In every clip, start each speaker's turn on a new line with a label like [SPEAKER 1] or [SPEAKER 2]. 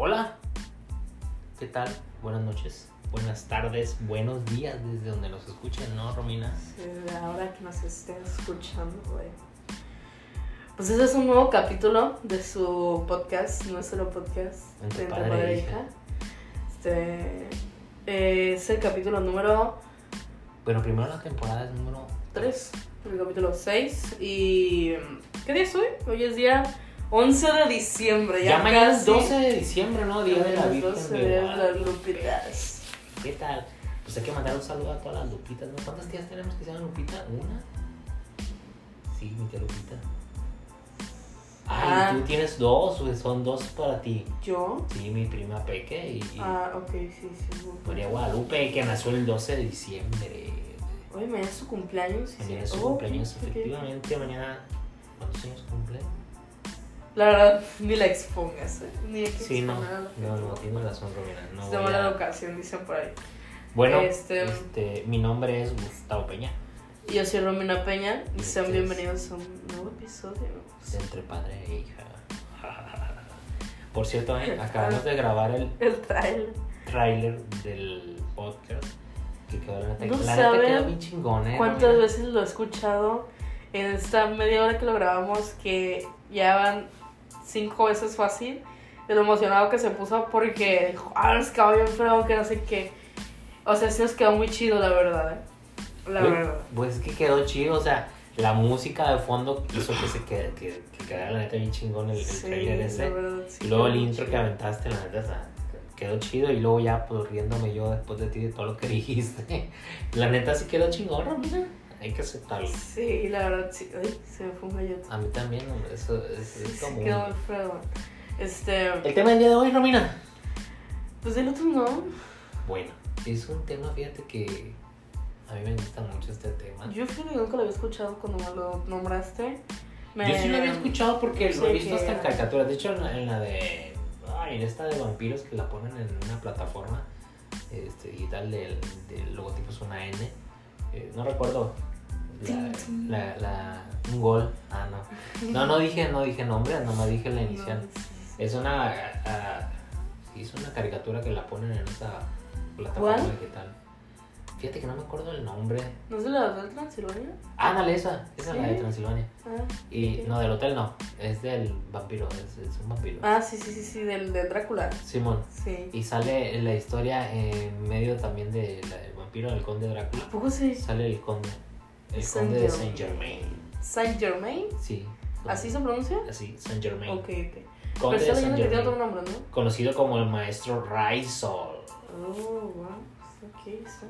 [SPEAKER 1] Hola, ¿qué tal? Buenas noches, buenas tardes, buenos días desde donde nos escuchen, ¿no, Romina?
[SPEAKER 2] Desde ahora que nos estén escuchando, güey. Pues ese es un nuevo capítulo de su podcast, nuestro podcast
[SPEAKER 1] Entre padre
[SPEAKER 2] Padre
[SPEAKER 1] e hija.
[SPEAKER 2] hija. Este eh, es el capítulo número
[SPEAKER 1] Bueno, primero la temporada es número
[SPEAKER 2] 3, el capítulo 6. ¿Y qué día es hoy? Hoy es día 11 de diciembre.
[SPEAKER 1] Ya,
[SPEAKER 2] Ya,
[SPEAKER 1] mañana es
[SPEAKER 2] casi.
[SPEAKER 1] 12 de diciembre, ¿no? Día de la Virgen
[SPEAKER 2] 12
[SPEAKER 1] de
[SPEAKER 2] las. Lupitas.
[SPEAKER 1] ¿Qué tal? Pues hay que mandar un saludo a todas las Lupitas, ¿no? ¿Cuántas tías tenemos que se llaman Lupita? ¿Una? Sí, mi tía Lupita. Ay,
[SPEAKER 2] Ah.
[SPEAKER 1] tú tienes dos, son dos para ti.
[SPEAKER 2] ¿Yo?
[SPEAKER 1] Sí, mi prima Peque y, y
[SPEAKER 2] Ah, ok, sí, sí.
[SPEAKER 1] María Guadalupe, que nació el 12 de diciembre.
[SPEAKER 2] Oye, mañana es su cumpleaños.
[SPEAKER 1] Mañana es su
[SPEAKER 2] Oh,
[SPEAKER 1] cumpleaños, efectivamente. Mañana, ¿cuántos años cumple?
[SPEAKER 2] La verdad, ni la expongas, ¿eh? Ni hay que
[SPEAKER 1] Sí, no.
[SPEAKER 2] exponer a la
[SPEAKER 1] No, no, tienes razón, Romina. No
[SPEAKER 2] Se llama la
[SPEAKER 1] a-
[SPEAKER 2] educación, dicen por ahí.
[SPEAKER 1] Bueno,
[SPEAKER 2] Este-
[SPEAKER 1] este, mi nombre es Gustavo Peña,
[SPEAKER 2] Y Yo soy Romina Peña y sean
[SPEAKER 1] es-
[SPEAKER 2] bienvenidos a un nuevo episodio.
[SPEAKER 1] de entre padre e hija. Por cierto, eh, acabamos de grabar el
[SPEAKER 2] El trailer.
[SPEAKER 1] del podcast que quedó la neta.
[SPEAKER 2] No
[SPEAKER 1] la neta quedó bien chingón, eh.
[SPEAKER 2] ¿Cuántas
[SPEAKER 1] Romina.
[SPEAKER 2] veces lo he escuchado en esta media hora que lo grabamos? Que ya van cinco veces fácil. De lo emocionado que se puso porque dijo, ah, quedó bien feo, que no sé qué. O sea, sí nos quedó muy chido, la verdad, ¿eh? La
[SPEAKER 1] Güey,
[SPEAKER 2] verdad.
[SPEAKER 1] Pues es que quedó chido, o sea, la música de fondo hizo que se quede, que, que quedara la neta bien chingón el, el
[SPEAKER 2] Sí,
[SPEAKER 1] trailer
[SPEAKER 2] la
[SPEAKER 1] ese.
[SPEAKER 2] verdad, sí
[SPEAKER 1] y luego el intro que
[SPEAKER 2] chido.
[SPEAKER 1] aventaste, la neta, o sea, quedó chido. Y luego ya, pues riéndome yo después de ti de todo lo que dijiste. La neta sí quedó chingón, Romina. Hay que aceptarlo.
[SPEAKER 2] Sí, la verdad, sí. Ay, se me fue un gallote.
[SPEAKER 1] A mí también, hombre, eso es, es
[SPEAKER 2] sí,
[SPEAKER 1] como. un-.
[SPEAKER 2] Este,
[SPEAKER 1] El tema del día de hoy, Romina.
[SPEAKER 2] pues el otro no.
[SPEAKER 1] Bueno, es un tema, fíjate que a mí me gusta mucho este tema.
[SPEAKER 2] Yo fíjate que nunca lo había escuchado cuando me lo nombraste. Me-
[SPEAKER 1] Yo sí lo había escuchado porque
[SPEAKER 2] Sí,
[SPEAKER 1] lo he visto
[SPEAKER 2] que-
[SPEAKER 1] hasta en caricaturas. De hecho, en la, en la de. Ay, en esta de vampiros que la ponen en una plataforma este, digital del, del logotipo es una N. Eh, no recuerdo. La, la, la- un gol. Ah, no. No, no dije, no dije nombre, nomás dije la inicial. Es una. ah, sí, es una caricatura que la ponen en esa plataforma
[SPEAKER 2] ¿Cuál?
[SPEAKER 1] digital. Fíjate que no me acuerdo el nombre.
[SPEAKER 2] ¿No es de la Hotel Transilvania?
[SPEAKER 1] Ah, dale, esa. Esa es la de. Transilvania.
[SPEAKER 2] Ah,
[SPEAKER 1] Y no, del hotel no. Es del vampiro. Es, es un vampiro.
[SPEAKER 2] Ah, sí, sí, sí, sí, del de Drácula.
[SPEAKER 1] Simón.
[SPEAKER 2] Sí.
[SPEAKER 1] Y sale la historia en medio también de la del vampiro, del conde Drácula.
[SPEAKER 2] ¿A poco sí?
[SPEAKER 1] Sale el conde. El
[SPEAKER 2] Saint
[SPEAKER 1] conde de. Saint Germain.
[SPEAKER 2] ¿Saint Germain?
[SPEAKER 1] Sí.
[SPEAKER 2] ¿Así se pronuncia?
[SPEAKER 1] Así, Saint Germain.
[SPEAKER 2] Ok, ok. Pero
[SPEAKER 1] de Saint
[SPEAKER 2] otro nombre, ¿no?
[SPEAKER 1] Conocido como el maestro Raisol.
[SPEAKER 2] Oh, wow. Ok, está.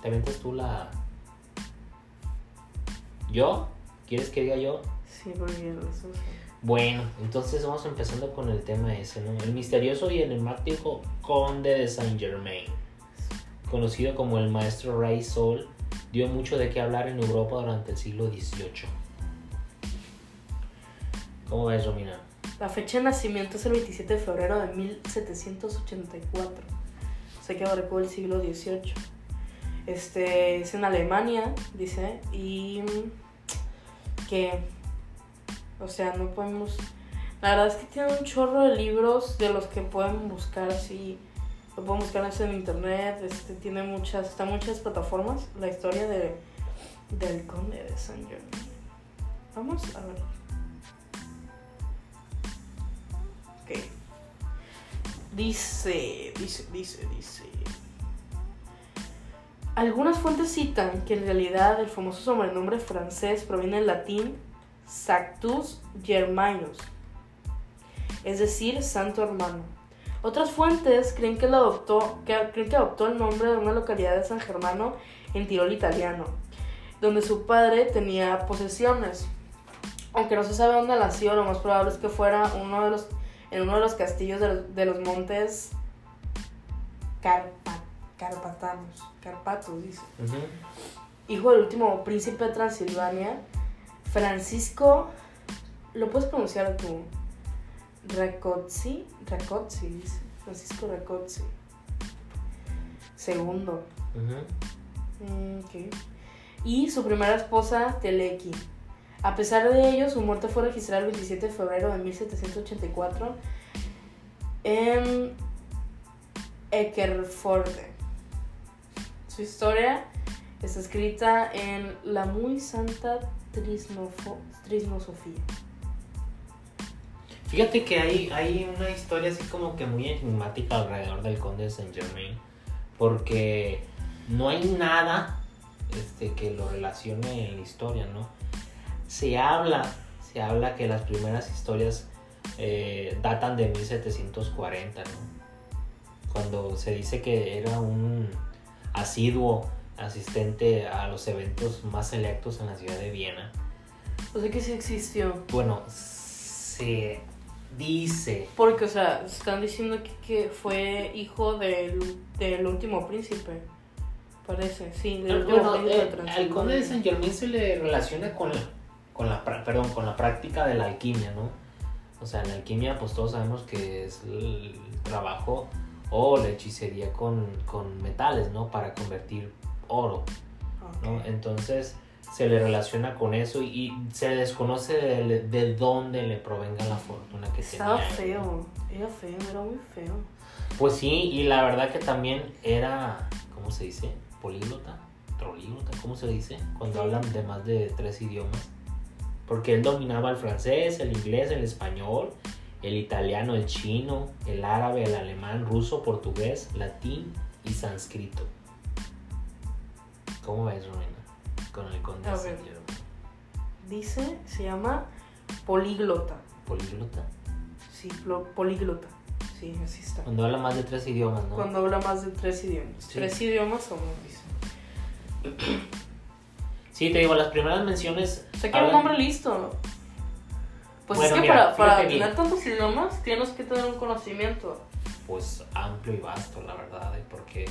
[SPEAKER 1] ¿Te aventas tú la. ¿Yo? ¿Quieres que diga yo?
[SPEAKER 2] Sí, porque eso
[SPEAKER 1] Bueno, entonces vamos empezando con el tema ese, ¿no? El misterioso y enigmático conde de Saint Germain, conocido como el maestro Ray Sol, dio mucho de qué hablar en Europa durante el siglo XVIII. ¿Cómo ves, Romina?
[SPEAKER 2] La fecha de nacimiento es el 27 de febrero de 1784. O sea que abarcó el siglo XVIII. Este es en Alemania, dice, y que, o sea, no podemos. La verdad es que tiene un chorro de libros de los que pueden buscar así. Lo pueden buscar en internet. Este tiene muchas, está en muchas plataformas. La historia de, del conde de San Germain. Vamos a ver. Ok. Dice, dice, dice, dice. Algunas fuentes citan que en realidad el famoso sobrenombre francés proviene del latín Sactus Germanus, es decir, santo hermano. Otras fuentes creen que, lo adoptó, que, creen que adoptó el nombre de una localidad de San Germano en Tirol italiano, donde su padre tenía posesiones. Aunque no se sabe dónde nació, lo más probable es que fuera uno de los, en uno de los castillos de los, de los montes Carpa- Carpatanos. Carpatos, dice. Hijo del último príncipe de Transilvania, Francisco. ¿Lo puedes pronunciar tú? Racozzi. Racozzi, dice. Francisco Racozzi. Segundo. Mm. Y su primera esposa, Teleki. A pesar de ello, su muerte fue registrada el 27 de febrero de 1784 en Eckerforde. Su historia está escrita en la muy santa Trisnosofía.
[SPEAKER 1] Fíjate que hay, hay una historia así como que muy enigmática alrededor del conde de Saint Germain, porque no hay nada este, que lo relacione en la historia, ¿no? Se habla, se habla que las primeras historias eh, datan de 1740, ¿no? Cuando se dice que era un asiduo asistente a los eventos más selectos en la ciudad de Viena.
[SPEAKER 2] O sea que sí existió.
[SPEAKER 1] Bueno, se dice
[SPEAKER 2] Porque, o sea, están diciendo que, que fue hijo del, del último príncipe. Parece, sí, del último
[SPEAKER 1] Bueno,
[SPEAKER 2] príncipe de
[SPEAKER 1] eh, al conde de Saint Germain se le relaciona con la, con la, perdón, con la práctica de la alquimia, ¿no? O sea, la alquimia, pues todos sabemos que es el trabajo o la hechicería con, con metales, ¿no? Para convertir oro, ¿no? Entonces se le relaciona con eso y, y se desconoce de, de dónde le provenga la fortuna que
[SPEAKER 2] Estaba
[SPEAKER 1] tenía.
[SPEAKER 2] feo, era feo, era muy feo.
[SPEAKER 1] Pues sí, y la verdad que también era, ¿cómo se dice? Políglota, trolíglota, ¿cómo se dice? Cuando hablan de más de tres idiomas. Porque él dominaba el francés, el inglés, el español, el italiano, el chino, el árabe, el alemán, ruso, portugués, latín y sánscrito. ¿Cómo ves, Romina? Con el conde
[SPEAKER 2] A
[SPEAKER 1] de
[SPEAKER 2] ver.
[SPEAKER 1] Saint Germain.
[SPEAKER 2] Dice, se llama políglota.
[SPEAKER 1] Políglota.
[SPEAKER 2] Sí, políglota. Sí, así está.
[SPEAKER 1] Cuando habla más de tres idiomas, ¿no?
[SPEAKER 2] Cuando habla más de tres idiomas.
[SPEAKER 1] Sí.
[SPEAKER 2] Tres idiomas somos, dice.
[SPEAKER 1] Sí, te digo, las primeras menciones.
[SPEAKER 2] O sea que era un
[SPEAKER 1] hablan-
[SPEAKER 2] hombre listo. Pues
[SPEAKER 1] Bueno,
[SPEAKER 2] es que
[SPEAKER 1] mira,
[SPEAKER 2] para, para tener tantos idiomas tienes que tener un conocimiento.
[SPEAKER 1] pues amplio y vasto, la verdad, ¿eh? porque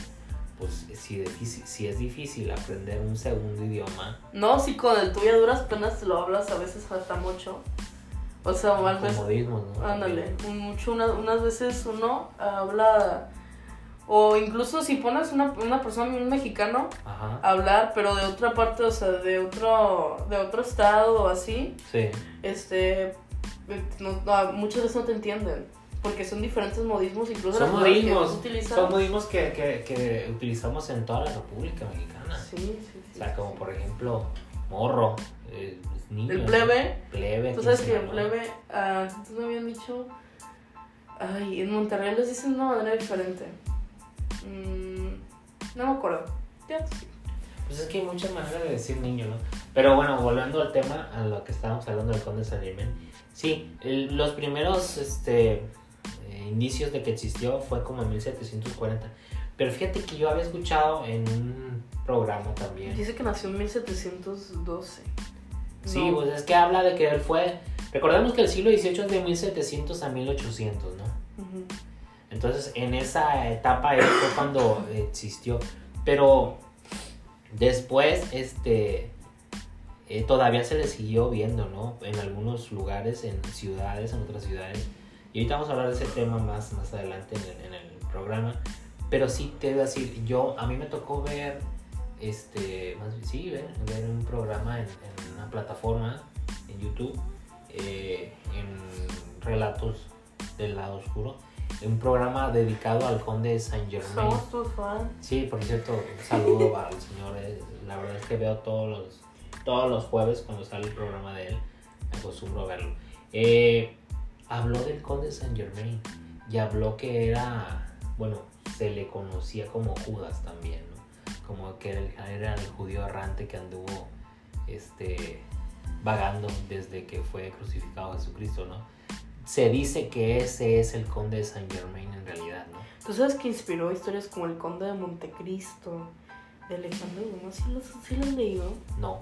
[SPEAKER 1] pues si, difícil, si es difícil aprender un segundo idioma,
[SPEAKER 2] No, si con el tuyo a duras penas te lo hablas a veces hasta mucho. O sea, ándale, mucho, una- unas veces uno habla, o incluso si pones una, una persona, un mexicano,
[SPEAKER 1] Ajá.
[SPEAKER 2] a hablar, pero de otra parte, o sea, de otro, de otro estado o así,
[SPEAKER 1] Sí,
[SPEAKER 2] este, no- no, muchas veces no te entienden. Porque son diferentes modismos, incluso
[SPEAKER 1] son modismos,
[SPEAKER 2] tú utilizas.
[SPEAKER 1] son modismos que, que, que utilizamos en toda la República Mexicana.
[SPEAKER 2] Sí, sí, sí.
[SPEAKER 1] O sea,
[SPEAKER 2] sí,
[SPEAKER 1] como
[SPEAKER 2] sí.
[SPEAKER 1] por ejemplo, morro, eh, niño.
[SPEAKER 2] El plebe,
[SPEAKER 1] Plebe.
[SPEAKER 2] Tú sabes que el plebe, ah, antes me habían dicho, ay, en Monterrey les dicen de una manera diferente. Mm, no me acuerdo. Ya, sí.
[SPEAKER 1] Pues es que hay muchas maneras de decir niño, ¿no? Pero bueno, volviendo al tema, a lo que estábamos hablando del conde de San. Sí, el- los primeros este, indicios de que existió fue como en 1740. Pero fíjate que yo había escuchado en un programa también.
[SPEAKER 2] Dice que nació en 1712.
[SPEAKER 1] Sí,
[SPEAKER 2] No.
[SPEAKER 1] pues es que habla de que él fue... Recordemos que el siglo XVIII es de 1700 a 1800, ¿no? Entonces, en esa etapa él fue cuando existió. Pero después, este, eh, todavía se le siguió viendo, ¿no? En algunos lugares, en ciudades, en otras ciudades. Y ahorita vamos a hablar de ese tema más, más adelante en el, en el programa. Pero sí te voy a decir, yo, a mí me tocó ver, este, más bien, sí, ver, ver un programa en, en una plataforma, en YouTube, eh, en relatos del lado oscuro. Un programa dedicado al conde Saint Germain.
[SPEAKER 2] Somos tus fans.
[SPEAKER 1] Sí, por cierto, un saludo al señor. eh, La verdad es que veo todos los, todos los jueves cuando sale el programa de él. Me acostumbro a verlo. Eh, habló del conde Saint Germain y habló que era, bueno, se le conocía como Judas también, ¿no? Como que era el, era el judío errante que anduvo este, vagando desde que fue crucificado Jesucristo, ¿no? Se dice que ese es el conde de Saint Germain en realidad, ¿no?
[SPEAKER 2] Tú sabes que inspiró historias como El Conde de Montecristo, de Alejandro Dumas. ¿Sí lo, sí leído?
[SPEAKER 1] No,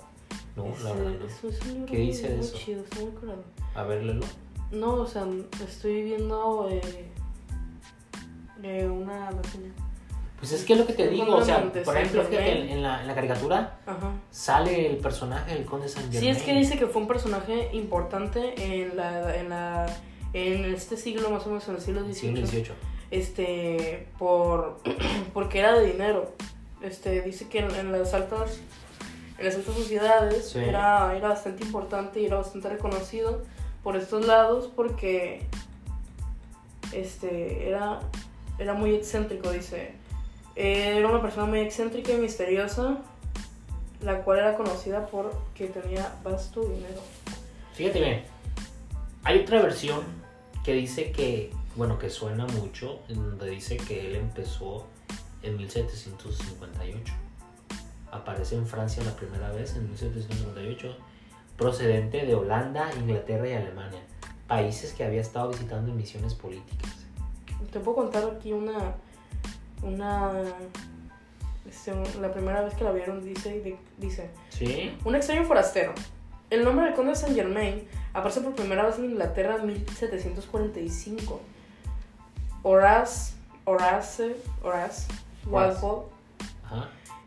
[SPEAKER 1] no,
[SPEAKER 2] Es,
[SPEAKER 1] la verdad no.
[SPEAKER 2] es- es un libro
[SPEAKER 1] ¿Qué
[SPEAKER 2] muy-
[SPEAKER 1] dice de
[SPEAKER 2] muy
[SPEAKER 1] eso?
[SPEAKER 2] chido, está muy curado.
[SPEAKER 1] A ver, léelo.
[SPEAKER 2] No, o sea, estoy viendo eh, eh, una reseña.
[SPEAKER 1] Pues es que es lo que te digo, o sea, por ejemplo,
[SPEAKER 2] Saint
[SPEAKER 1] fíjate, en, la, en la caricatura
[SPEAKER 2] Ajá.
[SPEAKER 1] sale el personaje del conde San
[SPEAKER 2] Sí, es que dice que fue un personaje importante en la, en la en este siglo más o menos en el siglo
[SPEAKER 1] Siglo
[SPEAKER 2] XVIII,
[SPEAKER 1] XVIII.
[SPEAKER 2] este por porque era de dinero. Este dice que en, en las altas en las altas sociedades
[SPEAKER 1] Sí.
[SPEAKER 2] era, era bastante importante y era bastante reconocido por estos lados porque este, era, era muy excéntrico, dice. Era una persona muy excéntrica y misteriosa, la cual era conocida por que tenía vasto dinero.
[SPEAKER 1] Fíjate bien, hay otra versión que dice que, bueno, que suena mucho, en donde dice que él empezó en 1758. Aparece en Francia la primera vez en 1758, procedente de Holanda, Inglaterra y Alemania, países que había estado visitando en misiones políticas.
[SPEAKER 2] Te puedo contar aquí una. Una. este, la primera vez que la vieron dice. dice
[SPEAKER 1] ¿Sí?
[SPEAKER 2] Un extraño forastero. El nombre del conde de Saint Germain aparece por primera vez en Inglaterra en 1745. Horace. Horace. Horace. Walpole.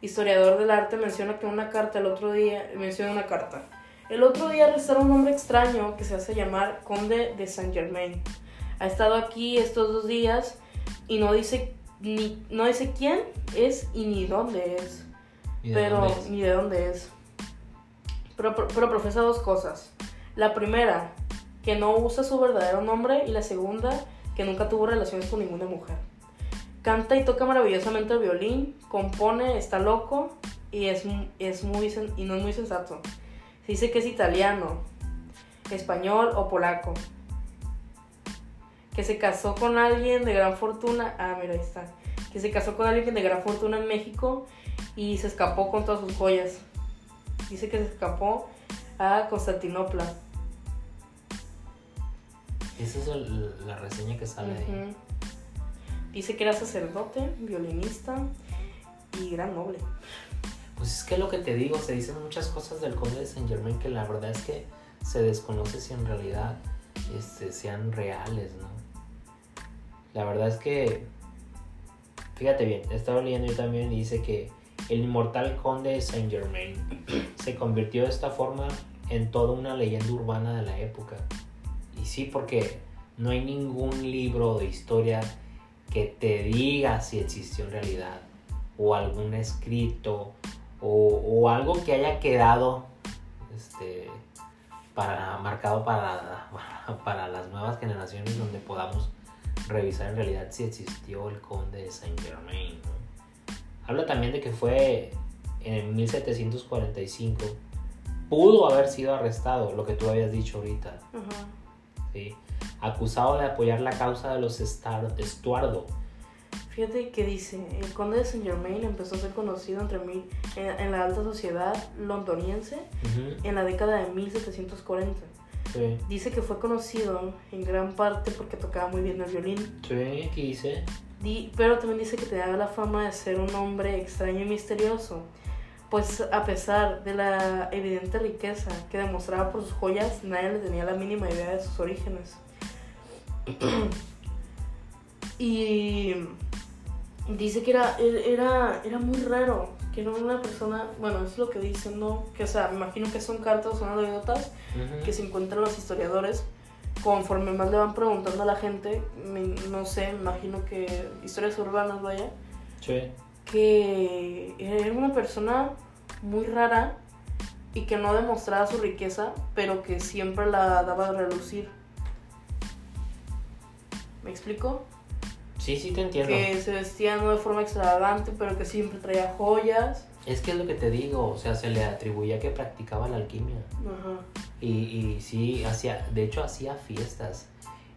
[SPEAKER 2] Historiador del arte menciona que una carta el otro día, menciona una carta. El otro día arrestaron a un hombre extraño que se hace llamar Conde de Saint Germain. Ha estado aquí estos dos días y no dice ni no dice quién es y ni dónde es,
[SPEAKER 1] ¿Y
[SPEAKER 2] pero
[SPEAKER 1] dónde es?
[SPEAKER 2] ni de dónde es. Pero, pero- profesa dos cosas. La primera, que no usa su verdadero nombre y la segunda, que nunca tuvo relaciones con ninguna mujer. Canta y toca maravillosamente el violín, compone, está loco y es, es muy y no es muy sensato. Se dice que es italiano, español o polaco. Que se casó con alguien de gran fortuna. Ah, mira, ahí está. Que se casó con alguien de gran fortuna en México y se escapó con todas sus joyas. Dice que se escapó a Constantinopla.
[SPEAKER 1] Esa es el- la reseña que sale ahí.
[SPEAKER 2] Dice que era sacerdote, violinista y gran noble.
[SPEAKER 1] Pues es que lo que te digo, se dicen muchas cosas del conde de Saint Germain que la verdad es que se desconoce si en realidad este, sean reales, ¿no? La verdad es que, fíjate bien, estaba leyendo yo también y dice que el inmortal conde de Saint Germain se convirtió de esta forma en toda una leyenda urbana de la época. Y sí, porque no hay ningún libro de historia que te diga si existió en realidad o algún escrito o, o algo que haya quedado este, para, marcado para, para las nuevas generaciones donde podamos revisar en realidad si existió el conde de Saint Germain. ¿no? Habla también de que fue en 1745, pudo haber sido arrestado, lo que tú habías dicho ahorita, acusado de apoyar la causa de los Estuardo.
[SPEAKER 2] Fíjate que dice, el conde de Saint Germain empezó a ser conocido entre mil, en, en la alta sociedad londoniense
[SPEAKER 1] Ujú,
[SPEAKER 2] en la década de 1740.
[SPEAKER 1] Sí,
[SPEAKER 2] Dice que fue conocido en gran parte porque tocaba muy bien el violín,
[SPEAKER 1] sí, aquí dice.
[SPEAKER 2] Di- pero también dice que tenía la fama de ser un hombre extraño y misterioso, pues a pesar de la evidente riqueza que demostraba por sus joyas, nadie le tenía la mínima idea de sus orígenes. y dice que era, era, era muy raro, que era una persona, bueno, es lo que dicen, ¿no? Que, o sea, me imagino que son cartas, son anécdotas que se encuentran los historiadores conforme más le van preguntando a la gente, me- no sé, me imagino que historias urbanas, vaya,
[SPEAKER 1] Sí.
[SPEAKER 2] que era una persona muy rara y que no demostraba su riqueza, pero que siempre la daba a relucir. ¿Me explico?
[SPEAKER 1] Sí, sí te entiendo.
[SPEAKER 2] Que se vestía no de forma extravagante, pero que siempre traía joyas.
[SPEAKER 1] Es que es lo que te digo, o sea, se le atribuía que practicaba la alquimia.
[SPEAKER 2] Ajá.
[SPEAKER 1] Y, y sí, hacía, de hecho hacía fiestas.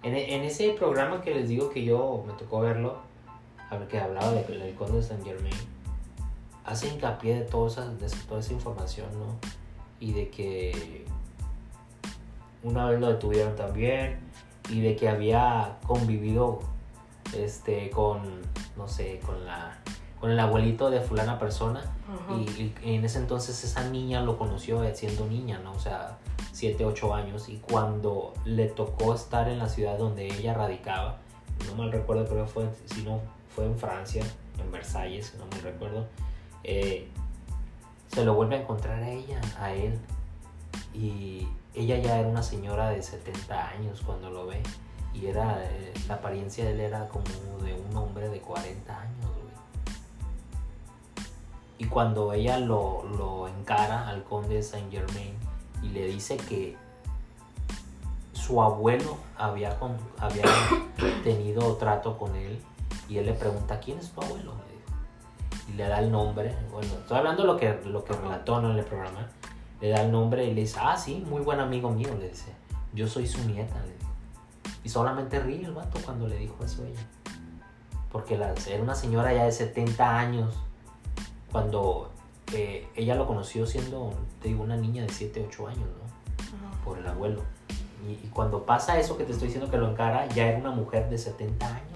[SPEAKER 1] En, en ese programa que les digo que yo me tocó verlo, a ver, que hablaba de- del conde de Saint Germain, hace hincapié de, toda esa, de toda esa información, ¿no? Y de que una vez lo detuvieron también, y de que había convivido este, con, no sé, con, la, con el abuelito de fulana persona. Y, y en ese entonces esa niña lo conoció siendo niña, ¿no? O sea, 7, 8 años. Y cuando le tocó estar en la ciudad donde ella radicaba, no mal recuerdo, creo que fue, si no, fue en Francia, en Versalles, no mal recuerdo, eh, se lo vuelve a encontrar a ella, a él. Y ella ya era una señora de 70 años cuando lo ve. Y era, eh, la apariencia de él era como de un hombre de 40 años, güey. Y cuando ella lo, lo encara al conde de Saint Germain y le dice que su abuelo había, había tenido trato con él y él le pregunta, ¿quién es tu abuelo? Y le da el nombre. Bueno, estoy hablando de lo que, lo que relató en el programa. Le da el nombre y le dice, ah, sí, muy buen amigo mío, le dice. Yo soy su nieta, le dijo. Y solamente ríe el vato cuando le dijo eso a ella. Porque la, era una señora ya de 70 años. Cuando eh, ella lo conoció siendo, te digo, una niña de 7, 8 años, ¿no?
[SPEAKER 2] Ajá.
[SPEAKER 1] Por el abuelo. Y, y cuando pasa eso que te estoy diciendo que lo encara, ya era una mujer de 70 años.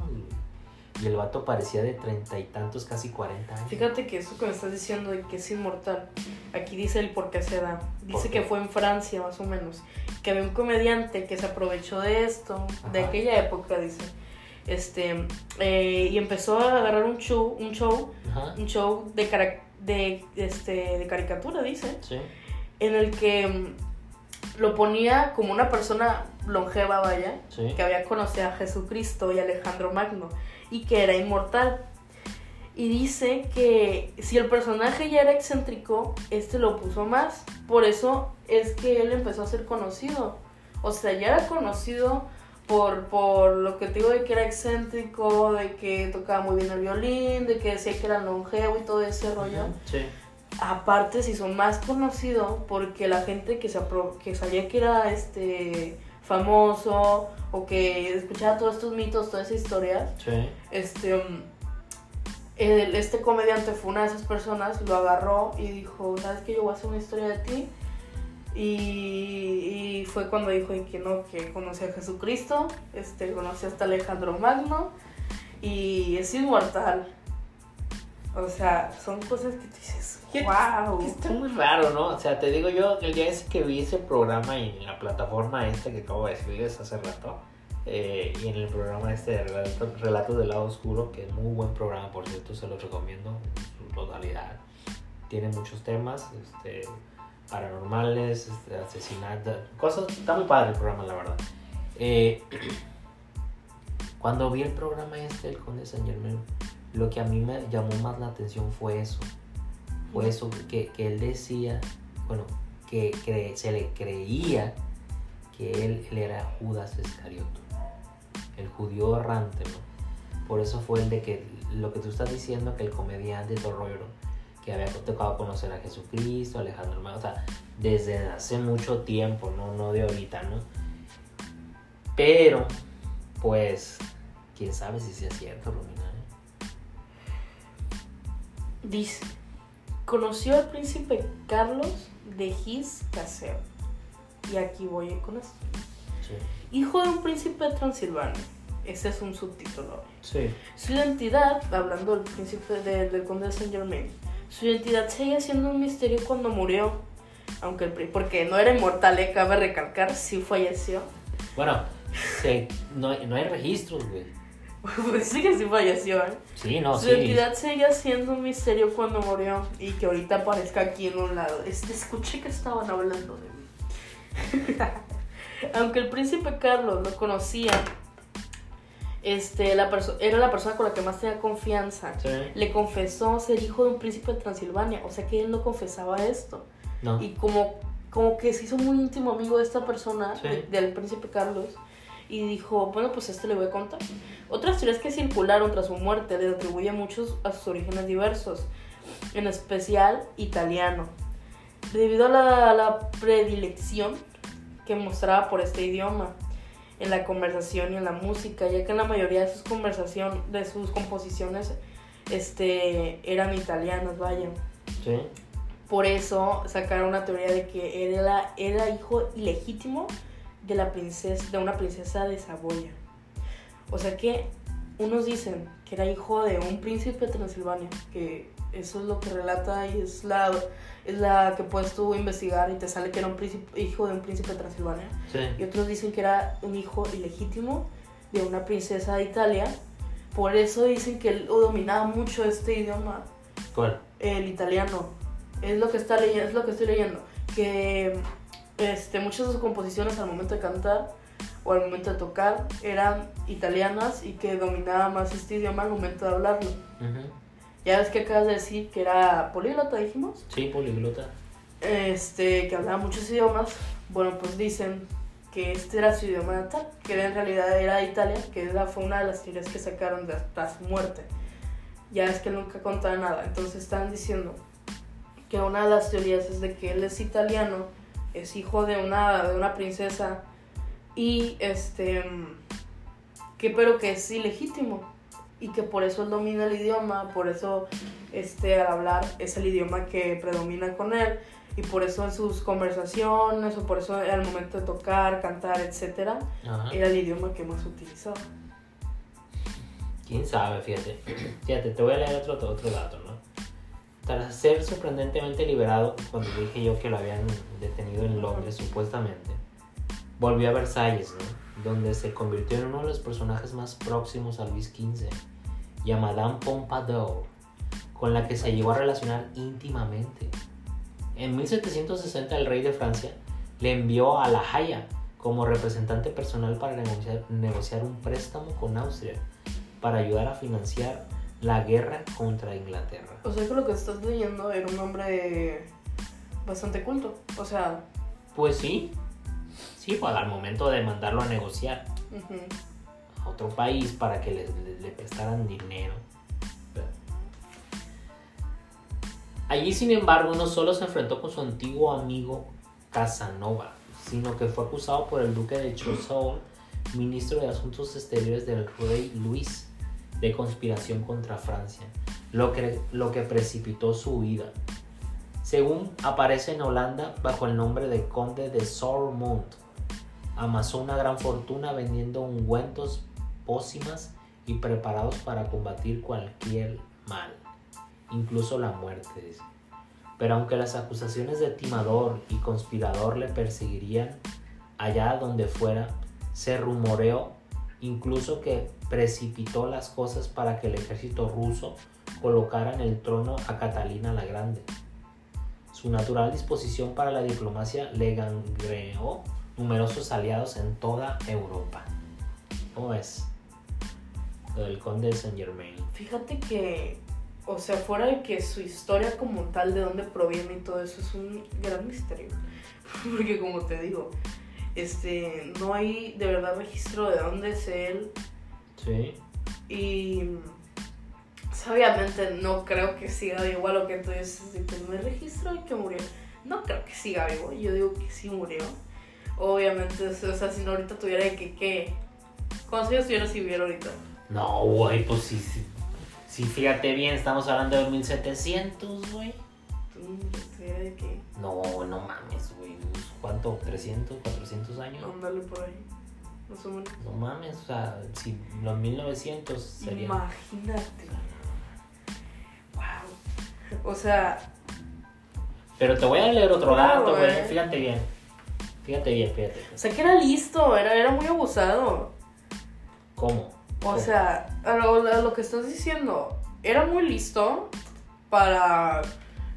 [SPEAKER 1] Y el vato parecía de treinta y tantos, casi 40 años.
[SPEAKER 2] Fíjate que eso que me estás diciendo de que es inmortal, aquí dice el por qué se da. Dice que fue en Francia, más o menos. Que había un comediante que se aprovechó de esto, de aquella época, dice. Este, eh, y empezó a agarrar un show, un show,
[SPEAKER 1] Ajá.
[SPEAKER 2] un show de, cara- de, este, de caricatura, dice,
[SPEAKER 1] Sí.
[SPEAKER 2] en el que mm, lo ponía como una persona longeva, vaya,
[SPEAKER 1] Sí.
[SPEAKER 2] que había conocido a Jesucristo y Alejandro Magno y que era inmortal. Y dice que si el personaje ya era excéntrico, este lo puso más. Por eso es que él empezó a ser conocido. O sea, ya era conocido por, por lo que te digo de que era excéntrico, de que tocaba muy bien el violín, de que decía que era longevo y todo ese rollo.
[SPEAKER 1] Sí.
[SPEAKER 2] Aparte, se hizo más conocido porque la gente que, se apro- que sabía que era este famoso o que escuchaba todos estos mitos, toda esa historia,
[SPEAKER 1] Sí.
[SPEAKER 2] este, el- este comediante fue una de esas personas, lo agarró y dijo, ¿sabes qué? Yo voy a hacer una historia de ti. Y, y fue cuando dijo que no, que conocí a Jesucristo, este, conocí hasta Alejandro Magno y es inmortal. O sea, son cosas que tú dices,
[SPEAKER 1] ¿Qué-
[SPEAKER 2] wow.
[SPEAKER 1] Está muy raro, ¿no? O sea, te digo yo, el día ese que vi ese programa y en la plataforma esta que acabo de decirles hace rato, eh, y en el programa este de Relato- Relatos del Lado Oscuro, que es muy buen programa, por cierto, se los recomiendo en su totalidad. Tiene muchos temas, este, paranormales, este, asesinatos, cosas, está muy padre el programa, la verdad. Eh, cuando vi el programa este, el Conde San Germain, lo que a mí me llamó más la atención fue eso. Fue eso que, que él decía, bueno, que, se le creía que él, era Judas Iscarioto, el judío errante, ¿no? Por eso fue el de que lo que tú estás diciendo, que el comediante ¿no? que había tocado conocer a Jesucristo, Alejandro Magno, o sea, desde hace mucho tiempo, no, no de ahorita, ¿no? Pero, pues, quién sabe si sea cierto, Romina. ¿eh?
[SPEAKER 2] Dice, conoció al príncipe Carlos de Gis Caseo. Y aquí voy con esto.
[SPEAKER 1] Sí.
[SPEAKER 2] Hijo de un príncipe de Transilvania. Ese es un subtítulo.
[SPEAKER 1] Sí.
[SPEAKER 2] Su identidad, hablando del príncipe de- del conde de Saint Germain, su identidad seguía siendo un misterio cuando murió. Aunque el, porque no era inmortal, eh, cabe recalcar, sí falleció.
[SPEAKER 1] Bueno, no, no hay registros, güey.
[SPEAKER 2] Pues sí que sí falleció, ¿eh?
[SPEAKER 1] Sí, no,
[SPEAKER 2] Su
[SPEAKER 1] sí.
[SPEAKER 2] identidad seguía siendo un misterio cuando murió y que ahorita aparezca aquí en un lado. Este, escuché que estaban hablando de mí. Aunque el príncipe Carlos lo conocía, este, la era la persona con la que más tenía confianza.
[SPEAKER 1] Sí.
[SPEAKER 2] Le confesó ser hijo de un príncipe de Transilvania, o sea que él no confesaba esto.
[SPEAKER 1] No.
[SPEAKER 2] Y como, como que se hizo muy íntimo amigo de esta persona,
[SPEAKER 1] Sí.
[SPEAKER 2] de- del príncipe Carlos, y dijo, bueno, pues esto le voy a contar. Otras teorías que circularon tras su muerte le atribuye muchos a sus orígenes diversos, en especial italiano, debido a la, a la predilección que mostraba por este idioma en la conversación y en la música, ya que en la mayoría de sus conversación, de sus composiciones, este, eran italianas, vaya.
[SPEAKER 1] Sí.
[SPEAKER 2] Por eso sacaron una teoría de que él era, era hijo ilegítimo de la princesa, de una princesa de Saboya. O sea que unos dicen que era hijo de un príncipe de Transilvania, que eso es lo que relata y es la, es la que puedes tú investigar y te sale que era un príncipe, hijo de un príncipe de Transilvania.
[SPEAKER 1] Sí.
[SPEAKER 2] Y otros dicen que era un hijo ilegítimo de una princesa de Italia. Por eso dicen que él dominaba mucho este idioma
[SPEAKER 1] ¿Cuál?
[SPEAKER 2] el italiano. Es lo que está leyendo, es lo que estoy leyendo. Que este, muchas de sus composiciones al momento de cantar o al momento de tocar eran italianas y que dominaba más este idioma al momento de hablarlo. Ya ves que acabas de decir que era políglota, dijimos.
[SPEAKER 1] Sí, poliglota.
[SPEAKER 2] Este, que hablaba muchos idiomas. Bueno, pues dicen que este era su idioma natal, que en realidad era de Italia, que era, fue una de las teorías que sacaron de hasta su muerte. Ya es que nunca contaba nada. Entonces estaban diciendo que una de las teorías es de que él es italiano, es hijo de una, de una princesa y este que pero que es ilegítimo y que por eso él domina el idioma, por eso este al hablar es el idioma que predomina con él y por eso en sus conversaciones o por eso al momento de tocar, cantar, etcétera, era el idioma que más utilizaba.
[SPEAKER 1] Quién sabe, fíjate. Fíjate, te voy a leer otro, otro dato. Tras ser sorprendentemente liberado, cuando dije yo que lo habían detenido en Londres, supuestamente, volvió a Versalles, ¿no? Donde se convirtió en uno de los personajes más próximos a Luis XV y a Madame Pompadour, con la que se llegó a relacionar íntimamente. En 1760 el rey de Francia le envió a La Haya como representante personal para negociar, un préstamo con Austria para ayudar a financiar la guerra contra Inglaterra.
[SPEAKER 2] O sea que lo que estás leyendo era un hombre bastante culto. O sea...
[SPEAKER 1] Pues sí. Sí, pues al momento de mandarlo a negociar a otro país para que le prestaran dinero Allí, sin embargo, no solo se enfrentó con su antiguo amigo Casanova, sino que fue acusado por el duque de Choiseul, ministro de Asuntos Exteriores del rey Luis, de conspiración contra Francia, lo que, lo que precipitó su huida. Según aparece en Holanda bajo el nombre de conde de Sormont, amasó una gran fortuna vendiendo ungüentos, pócimas y preparados para combatir cualquier mal incluso la muerte. Pero aunque las acusaciones de timador y conspirador le perseguirían allá donde fuera, se rumoreó incluso que precipitó las cosas para que el ejército ruso colocara en el trono a Catalina la Grande. Su natural disposición para la diplomacia le gangreó numerosos aliados en toda Europa. ¿Cómo es? Lo del conde de Saint Germain.
[SPEAKER 2] Fíjate que o sea, fuera de que su historia como tal, de dónde proviene y todo eso, es un gran misterio. Porque como te digo, este, no hay de verdad registro de dónde es él.
[SPEAKER 1] Sí.
[SPEAKER 2] Y obviamente no creo que siga vivo a lo que tú dices, que no hay registro de que murió. No creo que siga vivo, yo digo que sí murió. Obviamente, o sea, si no ahorita tuviera que, ¿qué? ¿Cuántos años tuviera si viviera ahorita?
[SPEAKER 1] No, güey, pues sí, sí Sí, fíjate bien, estamos hablando de 1700, güey.
[SPEAKER 2] ¿De qué?
[SPEAKER 1] No, no mames, güey. ¿Cuánto? ¿300, 400 años?
[SPEAKER 2] Ándale por ahí.
[SPEAKER 1] No, no mames, o sea, si los 1900 serían.
[SPEAKER 2] Imagínate. Wow. O sea.
[SPEAKER 1] Pero te voy a leer otro dato, güey. Fíjate bien. Fíjate bien, fíjate.
[SPEAKER 2] O sea, que era listo, era, era muy abusado.
[SPEAKER 1] ¿Cómo?
[SPEAKER 2] O sea, lo, lo, que estás diciendo, era muy listo para,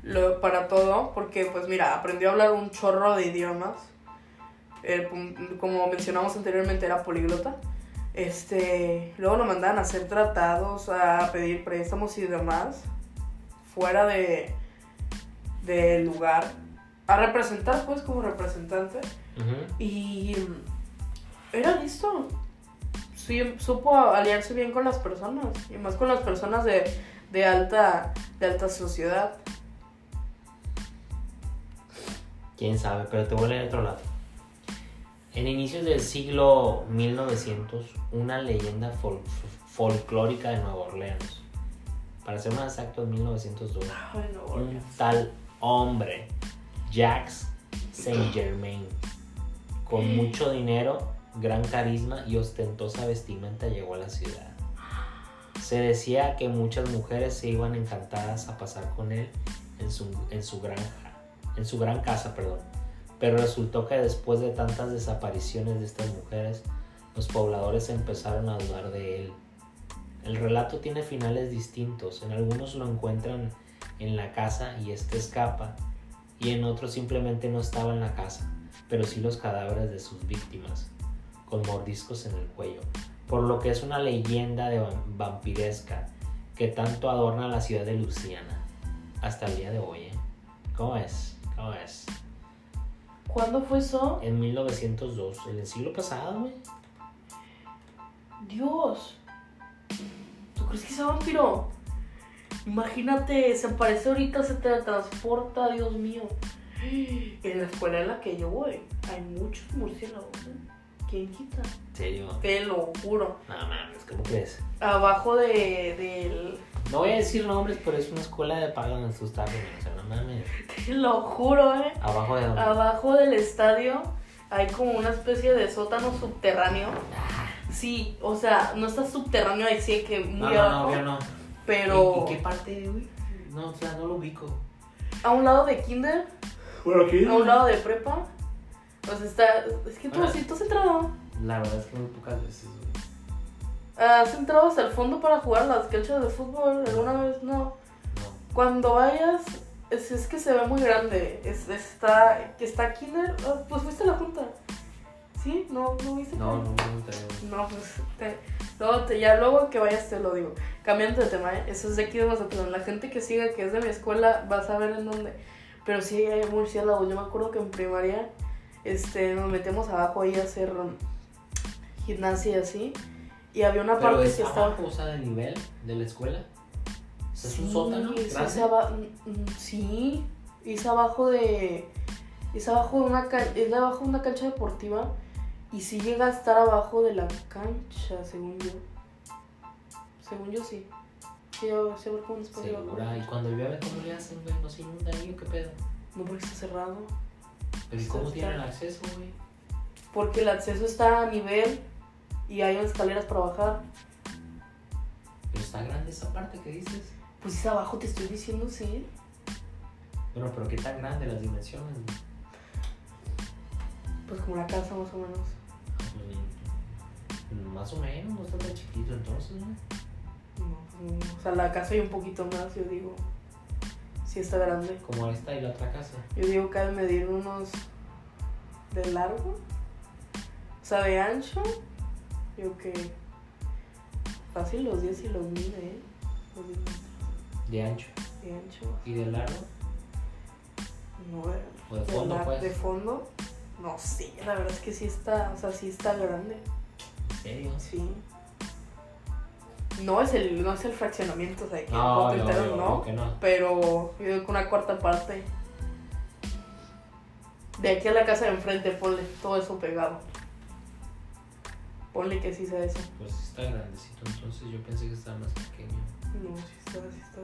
[SPEAKER 2] lo, para todo, porque pues mira, aprendió a hablar un chorro de idiomas. Eh, como mencionamos anteriormente, era políglota. Este, luego lo mandaban a hacer tratados, a pedir préstamos y demás, fuera de del lugar, a representar pues como representante. Y era listo supo aliarse bien con las personas y más con las personas de, de, alta, de alta sociedad.
[SPEAKER 1] Quién sabe, pero te voy a leer otro lado. En inicios del siglo 1900, una leyenda folclórica de Nueva Orleans, para ser más exacto, en 1902, un tal hombre, Jacques Saint Germain, con mucho dinero gran carisma y ostentosa vestimenta llegó a la ciudad. Se decía que muchas mujeres se iban encantadas a pasar con él en su, en su granja, en su gran casa, perdón. Pero resultó que después de tantas desapariciones de estas mujeres, los pobladores empezaron a dudar de él. El relato tiene finales distintos. En algunos lo encuentran en la casa y este escapa, y en otros simplemente no estaba en la casa, pero sí los cadáveres de sus víctimas con mordiscos en el cuello, por lo que es una leyenda de vampiresca que tanto adorna la ciudad de Luciana hasta el día de hoy. ¿eh? ¿Cómo es? ¿Cómo es?
[SPEAKER 2] ¿Cuándo fue eso?
[SPEAKER 1] En 1902, en el siglo pasado, güey.
[SPEAKER 2] Dios. ¿Tú crees que es vampiro? Imagínate, se aparece ahorita, se teletransporta, Dios mío. En la escuela en la que yo voy, hay muchos murciélagos. ¿eh? ¿Quién quita?
[SPEAKER 1] ¿En serio?
[SPEAKER 2] Te lo juro.
[SPEAKER 1] No mames, ¿cómo crees?
[SPEAKER 2] Abajo de, del.
[SPEAKER 1] No voy a decir nombres, pero es una escuela de paga donde tú estás. O sea, no mames.
[SPEAKER 2] Te lo juro, eh.
[SPEAKER 1] Abajo de donde.
[SPEAKER 2] Abajo del estadio hay como una especie de sótano subterráneo. Sí, o sea, no está subterráneo ahí sí que muy
[SPEAKER 1] no, no,
[SPEAKER 2] abajo.
[SPEAKER 1] no, yo no.
[SPEAKER 2] Pero
[SPEAKER 1] ¿En, en qué parte, güey? No, o sea, no lo ubico.
[SPEAKER 2] a un lado de kinder,
[SPEAKER 1] Bueno, aquí.
[SPEAKER 2] a un lado de prepa. O sea, está. Es que tú
[SPEAKER 1] Ahora-
[SPEAKER 2] sí, tú has entrado.
[SPEAKER 1] La verdad es que muy pocas veces, güey.
[SPEAKER 2] ¿Has entrado hasta el fondo para jugar las canchas de fútbol? ¿Alguna vez? No.
[SPEAKER 1] No.
[SPEAKER 2] Cuando vayas, es, es que se ve muy grande. Es, está, está kinder. ah, Pues fuiste a la junta. ¿Sí? ¿No, no viste?
[SPEAKER 1] No, no gustaría, güey.
[SPEAKER 2] No, pues te- luego te- ya luego que vayas te lo digo. Cambiando de tema, ¿eh? eso es de aquí de Mazatlán. La gente que siga que es de mi escuela va a saber en dónde. Pero sí hay murciélagos. Yo me acuerdo que en primaria este, nos metíamos abajo ahí a hacer gimnasia y así. Y había una
[SPEAKER 1] Pero
[SPEAKER 2] parte
[SPEAKER 1] es
[SPEAKER 2] que estaba.
[SPEAKER 1] abajo, o sea, del nivel de la escuela. O sea, es un
[SPEAKER 2] Sí,
[SPEAKER 1] sótano.
[SPEAKER 2] es- aba- mm, mm, sí, es abajo de. Es abajo de una es abajo de una cancha deportiva. Y sí llega a estar abajo de la cancha, según yo. Según yo sí. Sí, yo sé ver cómo
[SPEAKER 1] Segura. Y cuando llueve, ¿cómo le hacen, güey? ¿No se inunda ahí o qué pedo?
[SPEAKER 2] No porque está cerrado.
[SPEAKER 1] ¿Pero y
[SPEAKER 2] Está-
[SPEAKER 1] cómo tienen acceso, güey?
[SPEAKER 2] Porque el acceso está a nivel y hay escaleras para bajar.
[SPEAKER 1] Pero está grande esa parte que dices.
[SPEAKER 2] Pues es abajo, te estoy diciendo, sí.
[SPEAKER 1] Bueno, pero ¿qué tan grande las dimensiones, güey?
[SPEAKER 2] Pues como la casa más o menos.
[SPEAKER 1] Mm, Más o menos, no está tan chiquito entonces, ¿no?
[SPEAKER 2] No, pues no. O sea, la casa hay un poquito más, yo digo. Sí está grande.
[SPEAKER 1] Como esta y la otra casa.
[SPEAKER 2] Yo digo que ha de medir unos de largo. O sea, de ancho. Yo que fácil los 10 y los mide, ¿eh? Los 10 metros
[SPEAKER 1] De ancho.
[SPEAKER 2] de ancho.
[SPEAKER 1] ¿Y de largo?
[SPEAKER 2] No, de,
[SPEAKER 1] O de fondo,
[SPEAKER 2] lar-
[SPEAKER 1] pues.
[SPEAKER 2] de fondo. No sé, la verdad es que sí está, o sea, sí está grande.
[SPEAKER 1] ¿En serio?
[SPEAKER 2] Sí. No es el, no es el fraccionamiento, o sea, que
[SPEAKER 1] No,
[SPEAKER 2] el
[SPEAKER 1] no,
[SPEAKER 2] entero
[SPEAKER 1] no,
[SPEAKER 2] no.
[SPEAKER 1] que no.
[SPEAKER 2] Pero yo digo que una cuarta parte. De aquí a la casa de enfrente, ponle todo eso pegado. Ponle que sí sea eso.
[SPEAKER 1] Pues está grandecito, entonces yo pensé que estaba más pequeño.
[SPEAKER 2] No, sí está, sí está.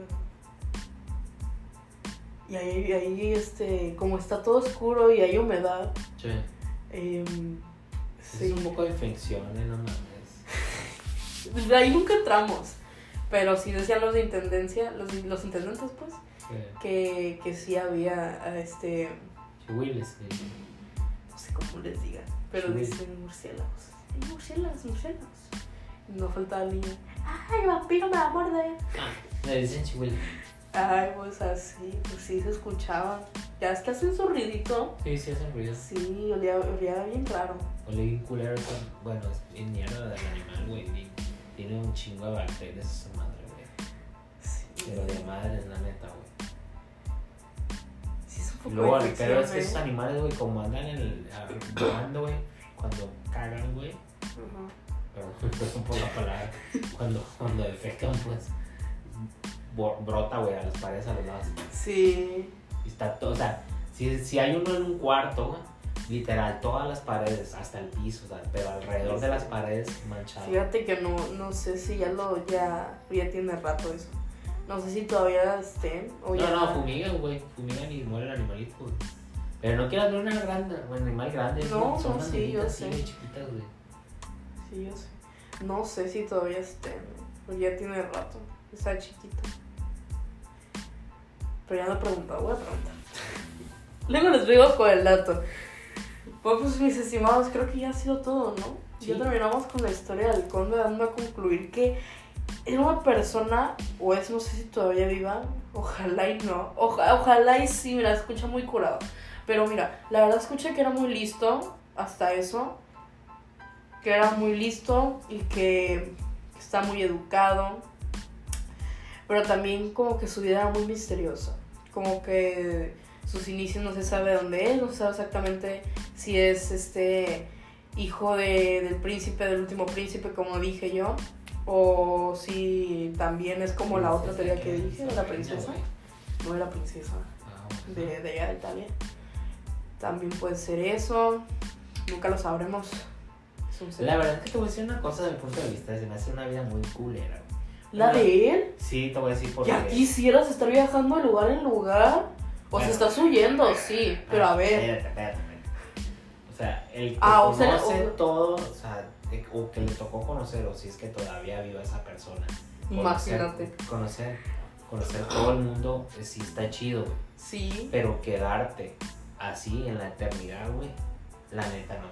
[SPEAKER 2] Y ahí, ahí, este, como está todo oscuro y hay humedad,
[SPEAKER 1] Sí.
[SPEAKER 2] em,
[SPEAKER 1] Es un poco de infección, ¿eh? No mames.
[SPEAKER 2] De ahí nunca entramos. Pero sí decían los de intendencia, los, los intendentes, pues,
[SPEAKER 1] Que-
[SPEAKER 2] que, que sí había, ah, este,
[SPEAKER 1] Chihuiles, sí.
[SPEAKER 2] no sé cómo les digan, pero
[SPEAKER 1] Sí.
[SPEAKER 2] dicen murciélagos. Hay murciélagos, murciélagos. No faltaba el niño. ¡Ay, vampiro me va a morder!
[SPEAKER 1] Ah, le dicen chihuiles.
[SPEAKER 2] Ay, pues así, pues sí se escuchaba. Ya es que hacen su ruidito.
[SPEAKER 1] Sí, sí hacen ruido.
[SPEAKER 2] Sí, olía, olía bien claro.
[SPEAKER 1] Ole bien culero con... Bueno, es mierda del animal, güey. Tiene un chingo de bacterias esa madre, güey.
[SPEAKER 2] Sí,
[SPEAKER 1] Pero de madre, la neta, güey.
[SPEAKER 2] sí es un poco
[SPEAKER 1] luego,
[SPEAKER 2] de
[SPEAKER 1] pero es que esos animales, güey, como andan en el... ah, volando, güey, cuando cagan, güey.
[SPEAKER 2] Ajá.
[SPEAKER 1] Perdón, perdón por la palabra. Cuando, cuando defecan, pues... Brota, güey, a las paredes, a los lados.
[SPEAKER 2] Sí,
[SPEAKER 1] Y está todo, o sea, si, si hay uno en un cuarto, güey, literal, todas las paredes, hasta el piso, o sea, pero alrededor de las paredes manchado.
[SPEAKER 2] fíjate que no, no sé si ya lo, ya, ya tiene rato eso. No sé si todavía estén o ya.
[SPEAKER 1] No, no, fumigan, güey, fumigan y muere el animalito, güey. Pero no quieras ver una grande, un animal grande,
[SPEAKER 2] No,
[SPEAKER 1] güey, son
[SPEAKER 2] no, sí, yo sé.
[SPEAKER 1] güey, chiquitas, güey.
[SPEAKER 2] Sí, yo sé. No sé si todavía estén. Pero ya tiene rato. Está chiquito. Pero ya no he preguntado, voy a preguntar. Luego les digo con el dato. Bueno, pues mis estimados, creo que ya ha sido todo, ¿no?
[SPEAKER 1] Sí.
[SPEAKER 2] Ya terminamos con la historia del conde dando a concluir que era una persona, o es, no sé si todavía viva, ojalá y no, Oja- ojalá y sí, mira, escucha muy curado. Pero mira, la verdad escuché que era muy listo, hasta eso, que era muy listo y que está muy educado, pero también como que su vida era muy misteriosa, como que sus inicios no se sabe dónde es, no se sabe exactamente si es este hijo de, del príncipe, del último príncipe, como dije yo, o si también es como la otra teoría que dije, de la princesa. No de la princesa,
[SPEAKER 1] Ah,
[SPEAKER 2] de, de allá de Italia. También puede ser eso, nunca lo sabremos.
[SPEAKER 1] La verdad es que te voy a decir una cosa desde el punto de vista, se me hace una vida muy culera.
[SPEAKER 2] ¿La de él?
[SPEAKER 1] Sí, te voy a decir por
[SPEAKER 2] ¿Ya
[SPEAKER 1] qué.
[SPEAKER 2] quisieras estar viajando de lugar en lugar? O
[SPEAKER 1] Bueno.
[SPEAKER 2] sea, estás huyendo, sí, pero a ver.
[SPEAKER 1] Espérate, espérate, espérate. O sea, el que
[SPEAKER 2] Ah, o sea,
[SPEAKER 1] conoce
[SPEAKER 2] o-
[SPEAKER 1] todo, o sea, o que le tocó conocer, o si es que todavía viva esa persona.
[SPEAKER 2] Imagínate.
[SPEAKER 1] Conocer, conocer, todo el mundo, eh, sí está chido, güey.
[SPEAKER 2] Sí.
[SPEAKER 1] Pero quedarte así en la eternidad, güey, la neta no.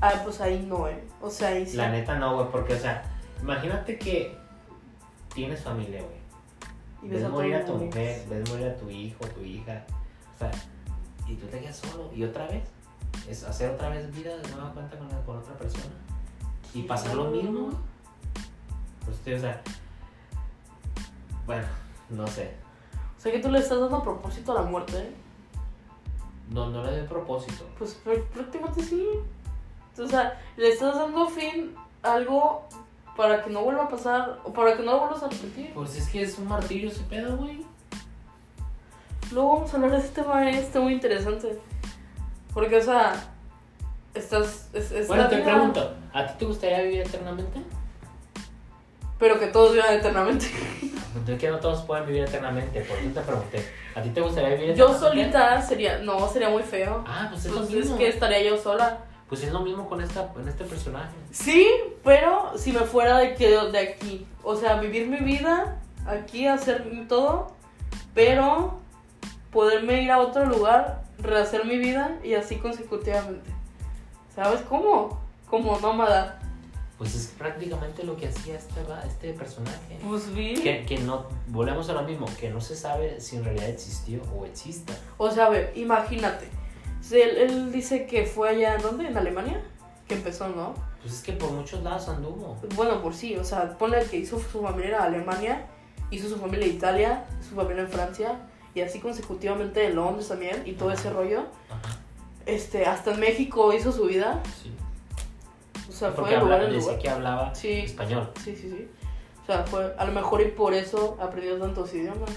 [SPEAKER 2] Ah, pues ahí no, ¿eh? O sea, ahí sí.
[SPEAKER 1] La neta no, güey, porque, o sea, imagínate que tienes familia, güey.
[SPEAKER 2] Y
[SPEAKER 1] ves morir a tu mujer, ves morir a tu hijo, tu hija, o sea, y tú te quedas solo, y otra vez, es hacer otra vez vida de nueva cuenta con, con otra persona, y pasar lo mismo. Pues, tío, o sea, bueno, no sé,
[SPEAKER 2] O sea, que tú le estás dando a propósito a la muerte, ¿eh?
[SPEAKER 1] no, no le doy propósito.
[SPEAKER 2] Pues pr- prácticamente sí. O sea, le estás dando fin a algo para que no vuelva a pasar, o para que no lo vuelvas a repetir.
[SPEAKER 1] Pues es que es un martirio ese pedo, güey.
[SPEAKER 2] Luego vamos a hablar de este tema, ¿eh? está muy interesante. Porque, o sea, estás. Es, es
[SPEAKER 1] Bueno, te
[SPEAKER 2] vida,
[SPEAKER 1] pregunto, ¿a ti te gustaría vivir eternamente?
[SPEAKER 2] Pero que todos vivan eternamente.
[SPEAKER 1] Es que no todos pueden vivir eternamente, por eso te pregunté, ¿a ti te gustaría vivir
[SPEAKER 2] Yo
[SPEAKER 1] eternamente?
[SPEAKER 2] solita sería. No, sería muy feo.
[SPEAKER 1] Ah, pues es lo
[SPEAKER 2] Pues es
[SPEAKER 1] mismo.
[SPEAKER 2] que estaría yo sola.
[SPEAKER 1] Pues es lo mismo con esta, con este personaje.
[SPEAKER 2] Sí, pero si me fuera de, que, de aquí. O sea, vivir mi vida aquí, hacer todo, pero poderme ir a otro lugar, rehacer mi vida y así consecutivamente. ¿Sabes cómo? Como nómada.
[SPEAKER 1] Pues es prácticamente lo que hacía este, este personaje.
[SPEAKER 2] Pues vi.
[SPEAKER 1] Que, que no, volvemos a lo mismo, que no se sabe si en realidad existió o exista.
[SPEAKER 2] O sea, a ver, imagínate. Si Él, él dice que fue allá, ¿en dónde? ¿En Alemania? Que empezó, ¿no?
[SPEAKER 1] Pues es que por muchos lados anduvo.
[SPEAKER 2] Bueno, por sí, o sea, ponle que hizo su familia en Alemania, hizo su familia en Italia, su familia en Francia, y así consecutivamente en Londres también, y todo ese rollo.
[SPEAKER 1] Ajá,
[SPEAKER 2] Este, hasta en México hizo su vida,
[SPEAKER 1] sí.
[SPEAKER 2] o sea, fue de lugar en lugar.
[SPEAKER 1] que hablaba
[SPEAKER 2] Sí,
[SPEAKER 1] español.
[SPEAKER 2] sí, sí, sí. O sea, fue, a lo mejor y por eso aprendió tantos idiomas.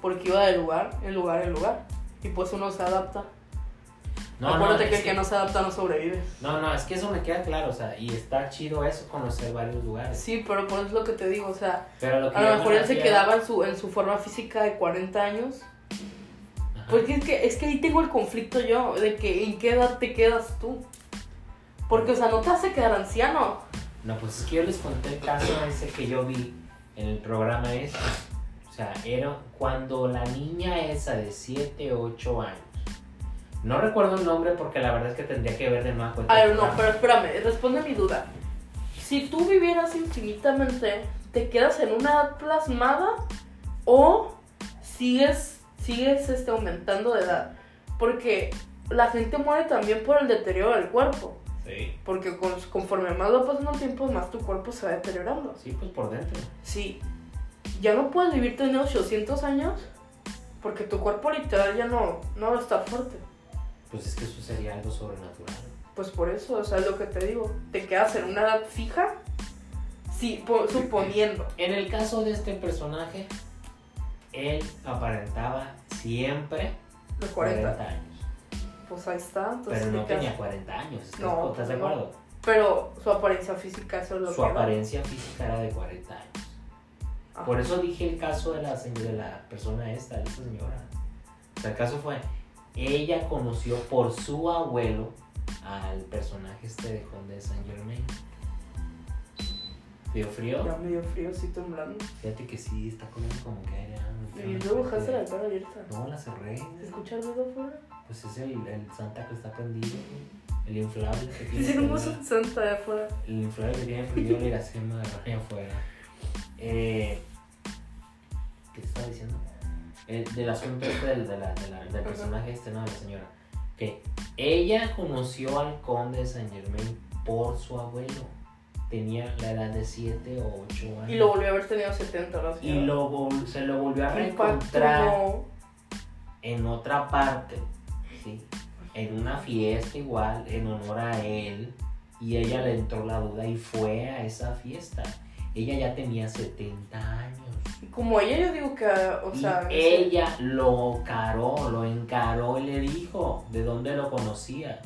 [SPEAKER 2] Porque iba de lugar en lugar en lugar. Y pues uno se adapta.
[SPEAKER 1] No,
[SPEAKER 2] Acuérdate
[SPEAKER 1] no,
[SPEAKER 2] que
[SPEAKER 1] es
[SPEAKER 2] el que no se adapta no sobrevive.
[SPEAKER 1] no, no, es que eso me queda claro, o sea, y está chido eso, conocer varios lugares.
[SPEAKER 2] Sí, pero por eso es lo que te digo, o sea,
[SPEAKER 1] Pero lo que
[SPEAKER 2] a lo mejor él se quedaba en su, en su forma física de 40 años
[SPEAKER 1] Ajá.
[SPEAKER 2] Porque es que, es que ahí tengo el conflicto yo, de que en qué edad te quedas tú. Porque, o sea, no te hace quedar anciano.
[SPEAKER 1] No, pues es que yo les conté el caso ese que yo vi en el programa ese. O sea, era cuando la niña esa de 7, 8 años. No recuerdo el nombre porque la verdad es que tendría que ver de cuenta.
[SPEAKER 2] A ver, no, pero espérame, responde mi duda. Si tú vivieras infinitamente, ¿te quedas en una edad plasmada o sigues, sigues este, aumentando de edad? Porque la gente muere también por el deterioro del cuerpo.
[SPEAKER 1] Sí,
[SPEAKER 2] Porque con- conforme más va pasando el tiempo, más tu cuerpo se va deteriorando.
[SPEAKER 1] sí, pues por dentro.
[SPEAKER 2] Sí. Ya no puedes vivir teniendo 800 años porque tu cuerpo literal ya no, no está fuerte.
[SPEAKER 1] Pues es que eso sería algo sobrenatural.
[SPEAKER 2] Pues por eso, o sea, es lo que te digo. Te quedas en una edad fija, sí, po- suponiendo.
[SPEAKER 1] En el caso de este personaje, él aparentaba siempre
[SPEAKER 2] Los 40.
[SPEAKER 1] años.
[SPEAKER 2] Pues ahí está. Entonces
[SPEAKER 1] Pero no tenía 40 años. ¿Estás,
[SPEAKER 2] No,
[SPEAKER 1] ¿estás de
[SPEAKER 2] no.
[SPEAKER 1] acuerdo?
[SPEAKER 2] Pero su apariencia física, eso es lo
[SPEAKER 1] Su
[SPEAKER 2] que
[SPEAKER 1] apariencia física era de 40 años.
[SPEAKER 2] Ajá.
[SPEAKER 1] Por eso dije el caso de la, de la persona esta, de esta señora. O sea, el caso fue, ella conoció por su abuelo al personaje este de Conde de Saint Germain. ¿Dio frío?
[SPEAKER 2] Ya me dio frío, estoy temblando.
[SPEAKER 1] Fíjate que sí, está comiendo como que aire. ah,
[SPEAKER 2] Y
[SPEAKER 1] no,
[SPEAKER 2] luego dejaste la cara abierta.
[SPEAKER 1] No, la cerré.
[SPEAKER 2] ¿Se escucha el ruido afuera?
[SPEAKER 1] Pues es el, el Santa que está prendido. El inflable que tiene.
[SPEAKER 2] Tenemos un santa de afuera.
[SPEAKER 1] El inflable que tiene prendido la iracema de afuera. Eh, ¿Qué te estaba diciendo? Eh, del asunto este del, de la- de la- del personaje este, no, de la señora. Que ella conoció al conde de Saint Germain por su abuelo. Tenía la edad de 7 o 8 años.
[SPEAKER 2] Y lo volvió a haber tenido 70 la
[SPEAKER 1] Y lo se lo volvió a reencontrar en otra parte, ¿sí? En una fiesta igual, en honor a él, y ella le entró la duda y fue a esa fiesta. Ella ya tenía 70 años.
[SPEAKER 2] Como ella, yo digo que, o
[SPEAKER 1] Y
[SPEAKER 2] sea,
[SPEAKER 1] ella lo caró, lo encaró y le dijo de dónde lo conocía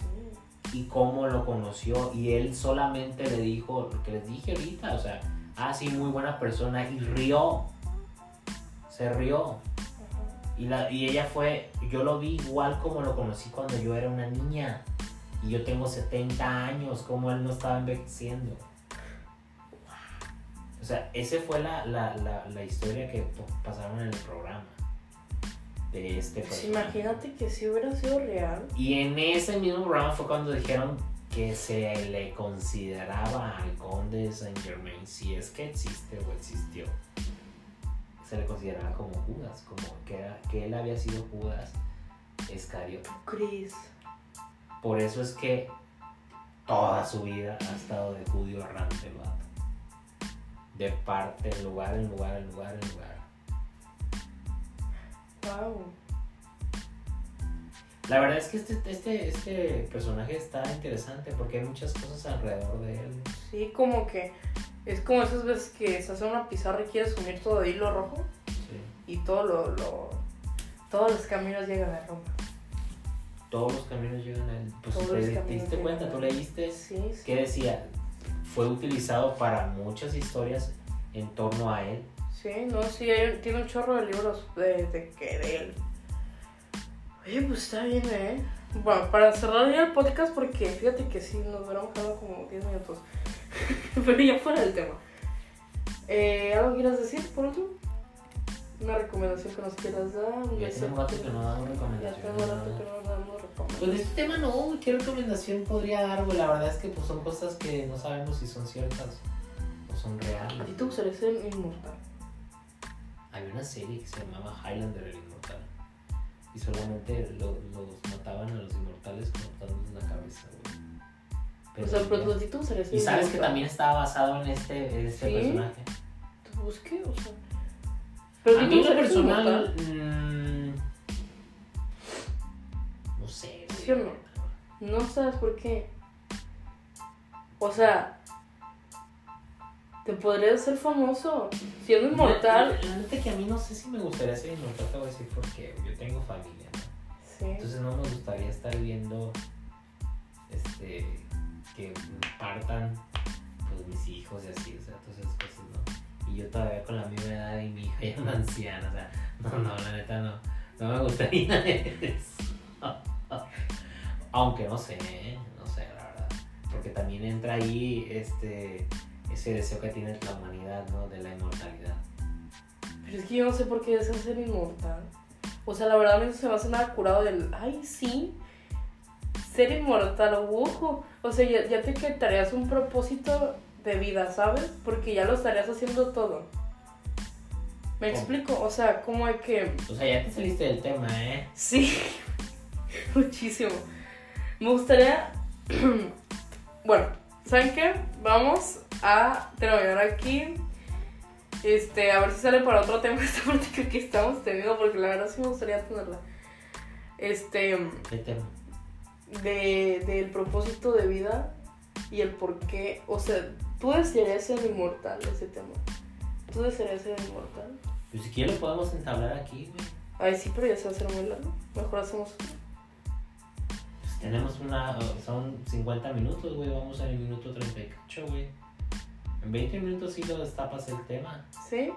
[SPEAKER 2] sí.
[SPEAKER 1] y cómo lo conoció. Y él solamente le dijo lo que les dije ahorita, o sea, ah, sí, muy buena persona. Y rió, se rió. Y, la, y ella fue, yo lo vi igual como lo conocí cuando yo era una niña. Y yo tengo 70 años, como él no estaba envejeciendo. O sea, esa fue la, la, la, la historia que pasaron en el programa. De este
[SPEAKER 2] Pues imagínate que si hubiera sido real.
[SPEAKER 1] Y en ese mismo programa fue cuando dijeron que se le consideraba al conde de Saint Germain, si es que existe o existió. Se le consideraba como Judas, como que, era- que él había sido Judas Iscariote.
[SPEAKER 2] Chris.
[SPEAKER 1] Por eso es que toda su vida ha estado de judío errante el vato. De parte, en lugar, en lugar, en lugar, en lugar.
[SPEAKER 2] Wow.
[SPEAKER 1] La verdad es que este, este, este personaje está interesante porque hay muchas cosas alrededor de él.
[SPEAKER 2] Sí, como que es como esas veces que se hace una pizarra y quieres unir todo de hilo rojo
[SPEAKER 1] Sí.
[SPEAKER 2] y todo lo, lo- todos los caminos llegan a Roma.
[SPEAKER 1] Todos los caminos llegan a él. Pues
[SPEAKER 2] Todos
[SPEAKER 1] te, diste cuenta, tú leíste
[SPEAKER 2] Sí, sí.
[SPEAKER 1] que decía, fue utilizado para muchas historias en torno a él.
[SPEAKER 2] Sí, no, sí, tiene un chorro de libros de, de él. Oye, pues está bien, ¿eh? Bueno, para cerrar ya el podcast, porque fíjate que sí, nos hubiéramos quedado como 10 minutos. Pero ya fuera del tema. Eh, ¿Algo quieras decir por último? Una recomendación que nos quieras dar. un
[SPEAKER 1] Ya tenemos rato que no damos
[SPEAKER 2] Ya
[SPEAKER 1] recomendaciones.
[SPEAKER 2] tengo rato que no damos
[SPEAKER 1] Pues de
[SPEAKER 2] recomendaciones.
[SPEAKER 1] este tema no, ¿qué recomendación podría dar? güey? La verdad es que pues, son cosas que no sabemos si son ciertas o son
[SPEAKER 2] ¿A ti
[SPEAKER 1] reales.
[SPEAKER 2] te gustaría ser inmortal?
[SPEAKER 1] Había una serie que se llamaba Highlander el Inmortal. Y solamente lo- los mataban a los inmortales cortándoles la cabeza, güey.
[SPEAKER 2] o sea, pero
[SPEAKER 1] ya-
[SPEAKER 2] ¿a ti te gustaría ser
[SPEAKER 1] Y sabes que también estaba basado en este, en este
[SPEAKER 2] ¿Sí?
[SPEAKER 1] personaje.
[SPEAKER 2] Pues qué, o sea. Pero
[SPEAKER 1] A
[SPEAKER 2] ¿a ti
[SPEAKER 1] mí lo personal, mm, no sé.
[SPEAKER 2] ¿Sí o no? No sabes por qué. O sea, te podrías ser famoso siendo inmortal.
[SPEAKER 1] La, la neta que a mí no sé si me gustaría ser inmortal, te voy a decir porque yo tengo familia, ¿no?
[SPEAKER 2] Sí.
[SPEAKER 1] Entonces no me gustaría estar viendo este que partan pues mis hijos y así, o sea, todas esas cosas, ¿no? Y yo todavía con la misma edad y mi hija ya una anciana, o sea, no, no, la neta no, no me gustaría eso. Aunque no sé, no sé, la verdad. Porque también entra ahí este ese deseo que tiene la humanidad, ¿no? De la inmortalidad.
[SPEAKER 2] Pero es que yo no sé por qué deseas ser inmortal. O sea, la verdad a no se me hace nada curado del. Ay, sí. Ser inmortal, ujú. O sea, ya, ya te quitarías un propósito de vida, ¿sabes? Porque ya lo estarías haciendo todo. ¿Me
[SPEAKER 1] ¿Cómo?
[SPEAKER 2] explico? O sea, como hay que.
[SPEAKER 1] O sea, ya te saliste del tema, ¿eh?
[SPEAKER 2] Sí, muchísimo. Me gustaría. bueno, ¿saben qué? Vamos a terminar aquí. Este, a ver si sale para otro tema esta plática que estamos teniendo, porque la verdad sí me gustaría tenerla. Este,
[SPEAKER 1] ¿Qué tema?
[SPEAKER 2] de, del propósito de vida y el por qué. O sea, tú desearías ser inmortal, ese tema. Tú desearías ser inmortal.
[SPEAKER 1] Pues si quieres lo podemos entablar aquí, güey.
[SPEAKER 2] Ay, sí, pero ya se va a hacer muy largo. Mejor hacemos.
[SPEAKER 1] Pues tenemos una. Son 50 minutos, güey. Vamos en el minuto 38, güey. En 20 minutos sí lo destapas el tema.
[SPEAKER 2] ¿Sí?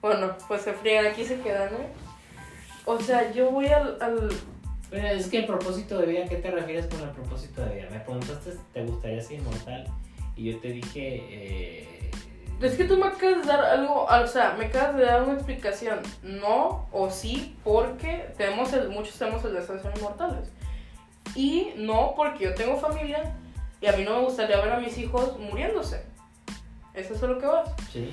[SPEAKER 2] Bueno, pues se friegan, aquí se quedan, ¿eh? O sea, yo voy al, al...
[SPEAKER 1] Pero es que el propósito de vida, ¿qué te refieres con el propósito de vida? Me preguntaste si te gustaría ser inmortal y yo te dije. Eh,
[SPEAKER 2] Es que tú me acabas de dar algo, o sea, me acabas de dar una explicación. No o sí, porque tenemos el, muchos tenemos el deseo de ser inmortales. Y no porque yo tengo familia y a mí no me gustaría ver a mis hijos muriéndose. Eso es a lo que vas.
[SPEAKER 1] Sí.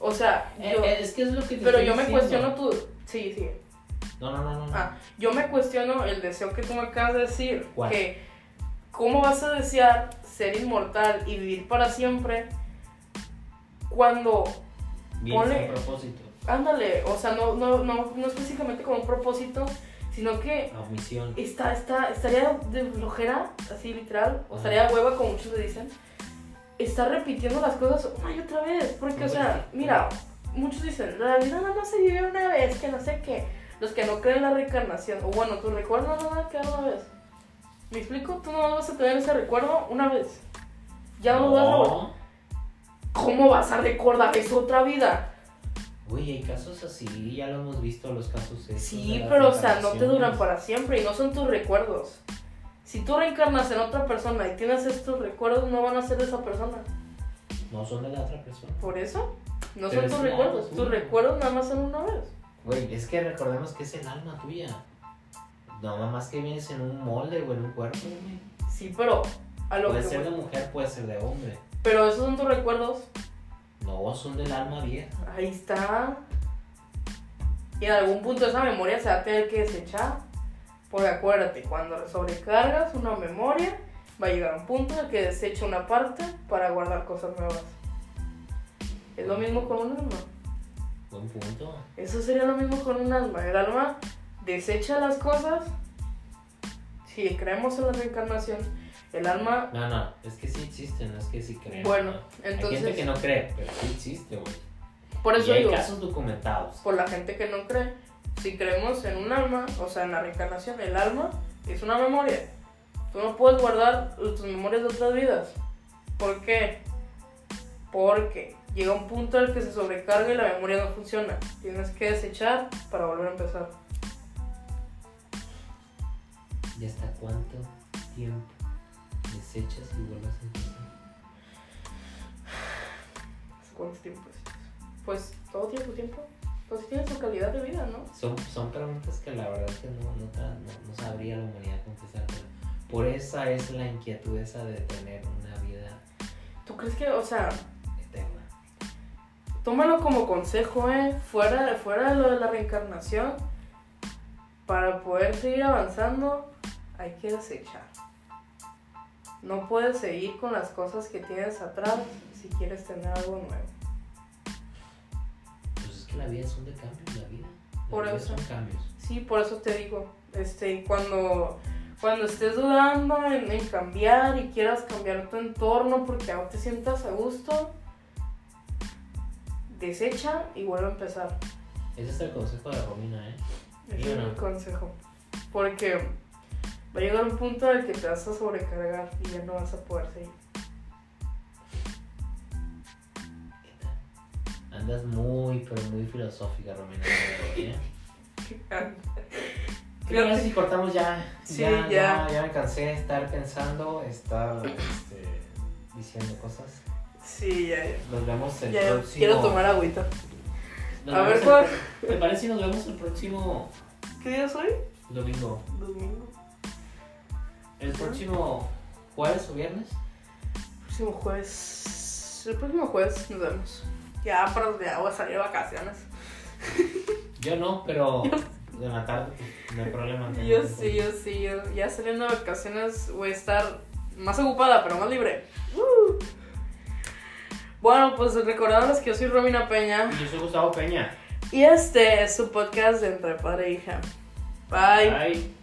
[SPEAKER 2] O sea,
[SPEAKER 1] Eh,
[SPEAKER 2] yo...
[SPEAKER 1] eh, es que es lo que te
[SPEAKER 2] pero yo me cuestiono tu... Sí, sí.
[SPEAKER 1] No, no, no, no.
[SPEAKER 2] Ah, yo me cuestiono el deseo que tú me acabas de decir.
[SPEAKER 1] ¿Cuál?
[SPEAKER 2] Que, ¿cómo vas a desear ser inmortal y vivir para siempre cuando
[SPEAKER 1] sin propósito.
[SPEAKER 2] ándale, o sea, no, no, no, no específicamente como un propósito, sino que
[SPEAKER 1] A misión.
[SPEAKER 2] está, está, estaría de flojera, así literal, o
[SPEAKER 1] Ajá.
[SPEAKER 2] estaría hueva, como muchos le dicen, estar repitiendo las cosas una y otra vez. Porque, o sea, mira, muchos dicen, la vida nada más se vive una vez, que no sé qué. Los que no creen en la reencarnación, o bueno, tu recuerdo no van a quedar una vez. ¿Me explico? Tú no vas a tener ese recuerdo una vez. Ya no, lo vas a volver. ¿Cómo vas a recordar eso otra vida?
[SPEAKER 1] Uy, hay casos así, ya lo hemos visto, los casos
[SPEAKER 2] Sí, pero o sea, no te duran para siempre y no son tus recuerdos. Si tú reencarnas en otra persona y tienes estos recuerdos, no van a ser de esa persona.
[SPEAKER 1] No son de la otra persona.
[SPEAKER 2] Por eso, no
[SPEAKER 1] Pero
[SPEAKER 2] son tus
[SPEAKER 1] es
[SPEAKER 2] recuerdos. Tus recuerdos nada más son una vez.
[SPEAKER 1] Güey, es que recordemos que es el alma tuya. No, nada más que vienes en un molde o en un cuerpo, güey.
[SPEAKER 2] Sí, pero a lo
[SPEAKER 1] Puede
[SPEAKER 2] que
[SPEAKER 1] ser
[SPEAKER 2] voy-
[SPEAKER 1] de mujer, puede ser de hombre.
[SPEAKER 2] Pero esos son tus recuerdos.
[SPEAKER 1] No, son del alma vieja.
[SPEAKER 2] Ahí está. Y en algún punto esa memoria se va a tener que desechar. Porque acuérdate, cuando sobrecargas una memoria, va a llegar un punto en el que desecha una parte para guardar cosas nuevas. Es lo mismo con un alma.
[SPEAKER 1] Buen punto.
[SPEAKER 2] Eso sería lo mismo con un alma. El alma desecha las cosas. Si creemos en la reencarnación, el alma.
[SPEAKER 1] No, no, es que sí existe, no es que sí creen.
[SPEAKER 2] Bueno,
[SPEAKER 1] ¿no?
[SPEAKER 2] entonces-
[SPEAKER 1] Hay gente que no cree, pero sí existe, güey.
[SPEAKER 2] Por
[SPEAKER 1] Y
[SPEAKER 2] eso
[SPEAKER 1] hay
[SPEAKER 2] digo,
[SPEAKER 1] casos documentados.
[SPEAKER 2] por la gente que no cree, si creemos en un alma, o sea, en la reencarnación, el alma es una memoria. Tú no puedes guardar tus memorias de otras vidas. ¿Por qué? Porque llega un punto en el que se sobrecarga y la memoria no funciona. Tienes que desechar para volver a empezar.
[SPEAKER 1] ¿Y hasta cuánto tiempo desechas y vuelves a empezar?
[SPEAKER 2] ¿Hace ¿Cuánto tiempo es? Pues todo tiene su tiempo. Pues tiene su calidad de vida, ¿no?
[SPEAKER 1] Son, son preguntas que la verdad es que no, no, no- no sabría la humanidad contestar. Por esa es la inquietud esa de tener una vida
[SPEAKER 2] ¿Tú crees que, o sea. Tómalo como consejo, ¿eh? Fuera, de- fuera de lo de la reencarnación, para poder seguir avanzando, hay que desechar. No puedes seguir con las cosas que tienes atrás si quieres tener algo nuevo.
[SPEAKER 1] Pues es que la vida son de cambios, la vida. La
[SPEAKER 2] Por
[SPEAKER 1] vida
[SPEAKER 2] eso.
[SPEAKER 1] son cambios.
[SPEAKER 2] Sí, por eso te digo, este, cuando, cuando estés dudando en, en cambiar y quieras cambiar tu entorno porque no te sientas a gusto, desecha y vuelve a empezar.
[SPEAKER 1] Ese es el consejo de Romina, ¿eh?
[SPEAKER 2] Ese
[SPEAKER 1] ¿Sí o
[SPEAKER 2] es
[SPEAKER 1] no?
[SPEAKER 2] mi consejo. Porque va a llegar un punto en el que te vas a sobrecargar y ya no vas a poder seguir.
[SPEAKER 1] ¿Qué tal? Andas muy, pero muy filosófica, Romina. ¿eh? ¿Qué
[SPEAKER 2] Fíjate.
[SPEAKER 1] tal si cortamos ya?
[SPEAKER 2] Sí,
[SPEAKER 1] ya,
[SPEAKER 2] ya.
[SPEAKER 1] ya. me cansé de estar pensando, estar este, diciendo cosas.
[SPEAKER 2] Sí, ya, ya.
[SPEAKER 1] Nos vemos el
[SPEAKER 2] Ya,
[SPEAKER 1] próximo.
[SPEAKER 2] quiero tomar agüita.
[SPEAKER 1] nos
[SPEAKER 2] A ver,
[SPEAKER 1] el-
[SPEAKER 2] ¿cuál?
[SPEAKER 1] ¿Te parece si nos vemos el próximo
[SPEAKER 2] ¿Qué día es hoy?
[SPEAKER 1] domingo?
[SPEAKER 2] Domingo.
[SPEAKER 1] ¿El próximo jueves o viernes?
[SPEAKER 2] Próximo jueves. El próximo jueves nos vemos. Ya, para ya voy a salir de vacaciones.
[SPEAKER 1] Yo no, pero de la tarde no hay problema.
[SPEAKER 2] Yo sí, yo sí. yo- ya saliendo de vacaciones voy a estar más ocupada, pero más libre. Uh. Bueno, pues recordándoles que yo soy Romina Peña.
[SPEAKER 1] Yo soy Gustavo Peña.
[SPEAKER 2] Y este es su podcast de Entre Padre e Hija. Bye.
[SPEAKER 1] Bye.